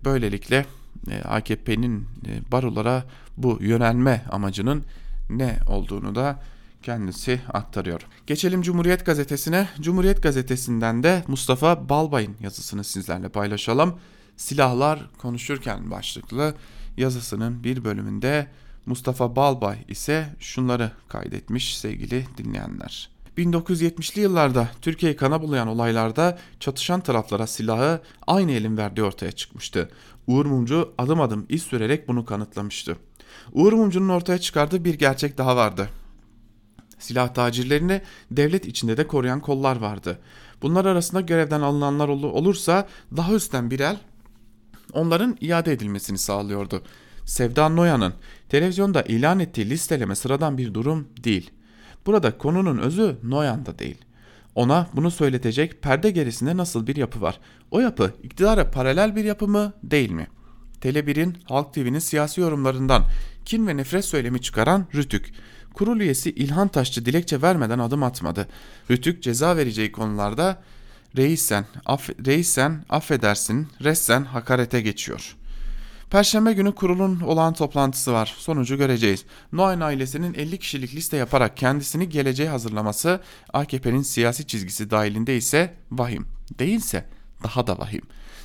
böylelikle AKP'nin e, barolara bu yönelme amacının ne olduğunu da kendisi aktarıyor. Geçelim Cumhuriyet Gazetesi'ne. Cumhuriyet Gazetesi'nden de Mustafa Balbay'ın yazısını sizlerle paylaşalım. Silahlar konuşurken başlıklı yazısının bir bölümünde Mustafa Balbay ise şunları kaydetmiş sevgili dinleyenler. 1970'li yıllarda Türkiye'yi kana bulayan olaylarda çatışan taraflara silahı aynı elin verdiği ortaya çıkmıştı. Uğur Mumcu adım adım iz sürerek bunu kanıtlamıştı. Uğur Mumcu'nun ortaya çıkardığı bir gerçek daha vardı. Silah tacirlerini devlet içinde de koruyan kollar vardı. Bunlar arasında görevden alınanlar olursa daha üstten bir el onların iade edilmesini sağlıyordu. Sevda Noyan'ın televizyonda ilan ettiği listeleme sıradan bir durum değil. Burada konunun özü Noyan'da değil. Ona bunu söyletecek perde gerisinde nasıl bir yapı var? O yapı iktidara paralel bir yapı mı değil mi? Tele1'in Halk TV'nin siyasi yorumlarından kin ve nefret söylemi çıkaran Rütük. Kurul üyesi İlhan Taşçı dilekçe vermeden adım atmadı. Rütük ceza vereceği konularda Reisen, aff reisen affedersin, ressen hakarete geçiyor. Perşembe günü kurulun olağan toplantısı var. Sonucu göreceğiz. Noyan ailesinin 50 kişilik liste yaparak kendisini geleceğe hazırlaması AKP'nin siyasi çizgisi dahilinde ise vahim. Değilse daha da vahim.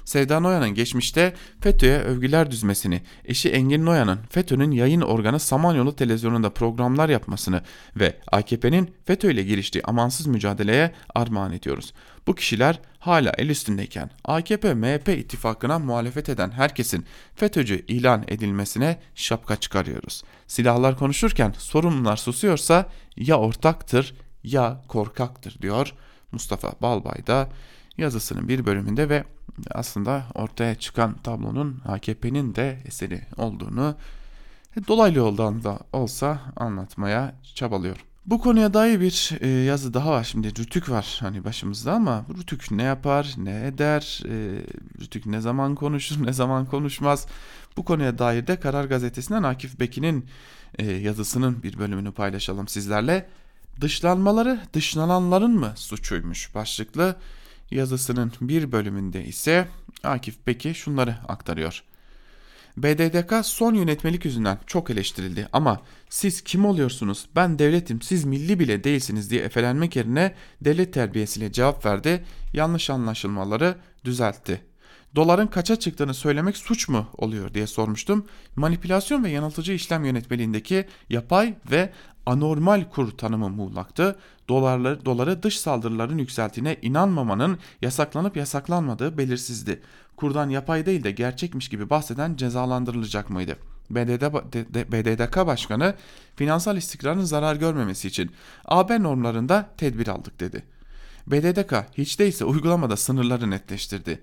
Sevda Noyan'ın geçmişte FETÖ'ye övgüler düzmesini, eşi Engin Noyan'ın FETÖ'nün yayın organı Samanyolu televizyonunda programlar yapmasını ve AKP'nin FETÖ ile giriştiği amansız mücadeleye armağan ediyoruz. Bu kişiler hala el üstündeyken AKP-MHP ittifakına muhalefet eden herkesin FETÖ'cü ilan edilmesine şapka çıkarıyoruz. Silahlar konuşurken sorumlular susuyorsa ya ortaktır ya korkaktır diyor Mustafa Balbay da yazısının bir bölümünde ve aslında ortaya çıkan tablonun AKP'nin de eseri olduğunu dolaylı yoldan da olsa anlatmaya çabalıyor. Bu konuya dair bir e, yazı daha var. Şimdi Rütük var hani başımızda ama Rütük ne yapar, ne eder, e, Rütük ne zaman konuşur, ne zaman konuşmaz. Bu konuya dair de Karar Gazetesi'nden Akif Beki'nin e, yazısının bir bölümünü paylaşalım sizlerle. Dışlanmaları dışlananların mı suçuymuş başlıklı yazısının bir bölümünde ise Akif Beki şunları aktarıyor. BDDK son yönetmelik yüzünden çok eleştirildi ama siz kim oluyorsunuz ben devletim siz milli bile değilsiniz diye efelenmek yerine devlet terbiyesiyle cevap verdi yanlış anlaşılmaları düzeltti. Doların kaça çıktığını söylemek suç mu oluyor diye sormuştum. Manipülasyon ve yanıltıcı işlem yönetmeliğindeki yapay ve anormal kur tanımı muğlaktı. Dolarları, doları dış saldırıların yükseltiğine inanmamanın yasaklanıp yasaklanmadığı belirsizdi. Kurdan yapay değil de gerçekmiş gibi bahseden cezalandırılacak mıydı? BDD, BDDK Başkanı finansal istikrarın zarar görmemesi için AB normlarında tedbir aldık dedi. BDDK hiç değilse uygulamada sınırları netleştirdi.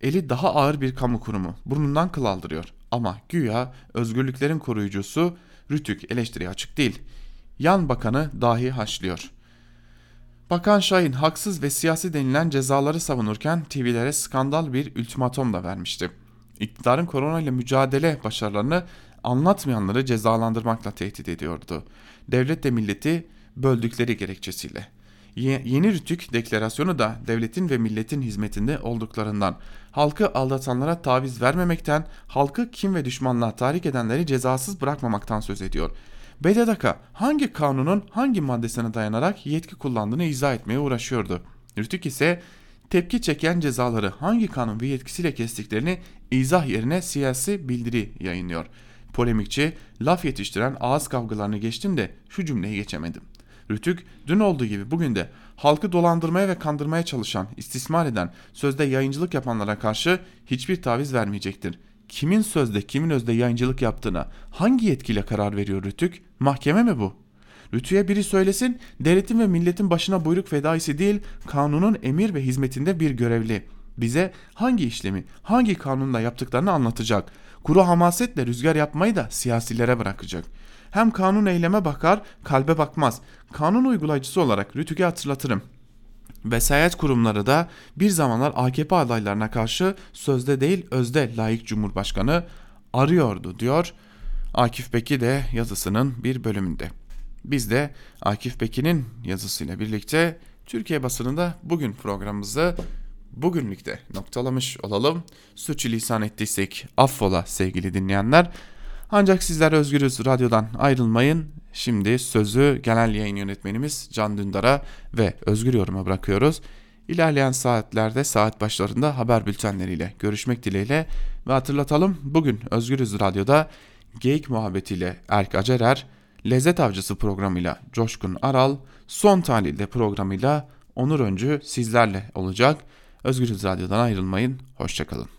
Eli daha ağır bir kamu kurumu burnundan kıl aldırıyor ama güya özgürlüklerin koruyucusu Rütük eleştiriye açık değil yan bakanı dahi haşlıyor. Bakan Şahin haksız ve siyasi denilen cezaları savunurken TV'lere skandal bir ultimatom da vermişti. İktidarın koronayla mücadele başarılarını anlatmayanları cezalandırmakla tehdit ediyordu. Devlet de milleti böldükleri gerekçesiyle. Yeni Rütük deklarasyonu da devletin ve milletin hizmetinde olduklarından, halkı aldatanlara taviz vermemekten, halkı kim ve düşmanlığa tahrik edenleri cezasız bırakmamaktan söz ediyor. BDDK hangi kanunun hangi maddesine dayanarak yetki kullandığını izah etmeye uğraşıyordu. Rütük ise tepki çeken cezaları hangi kanun ve yetkisiyle kestiklerini izah yerine siyasi bildiri yayınlıyor. Polemikçi laf yetiştiren ağız kavgalarını geçtim de şu cümleyi geçemedim. Rütük dün olduğu gibi bugün de halkı dolandırmaya ve kandırmaya çalışan, istismar eden, sözde yayıncılık yapanlara karşı hiçbir taviz vermeyecektir kimin sözde kimin özde yayıncılık yaptığına hangi yetkiyle karar veriyor Rütük? Mahkeme mi bu? Rütü'ye biri söylesin devletin ve milletin başına buyruk fedaisi değil kanunun emir ve hizmetinde bir görevli. Bize hangi işlemi hangi kanunla yaptıklarını anlatacak. Kuru hamasetle rüzgar yapmayı da siyasilere bırakacak. Hem kanun eyleme bakar kalbe bakmaz. Kanun uygulayıcısı olarak Rütük'e hatırlatırım. Vesayet kurumları da bir zamanlar AKP adaylarına karşı sözde değil özde layık cumhurbaşkanı arıyordu diyor Akif Beki de yazısının bir bölümünde. Biz de Akif Beki'nin yazısıyla birlikte Türkiye basınında bugün programımızı bugünlükte noktalamış olalım. Sürçülisan ettiysek affola sevgili dinleyenler. Ancak sizler Özgürüz Radyo'dan ayrılmayın. Şimdi sözü genel yayın yönetmenimiz Can Dündar'a ve Özgür Yorum'a bırakıyoruz. İlerleyen saatlerde saat başlarında haber bültenleriyle görüşmek dileğiyle ve hatırlatalım bugün Özgürüz Radyo'da Geyik Muhabbetiyle Erk Acerer, Lezzet Avcısı programıyla Coşkun Aral, Son Tahlilde programıyla Onur Öncü sizlerle olacak. Özgürüz Radyo'dan ayrılmayın, hoşçakalın.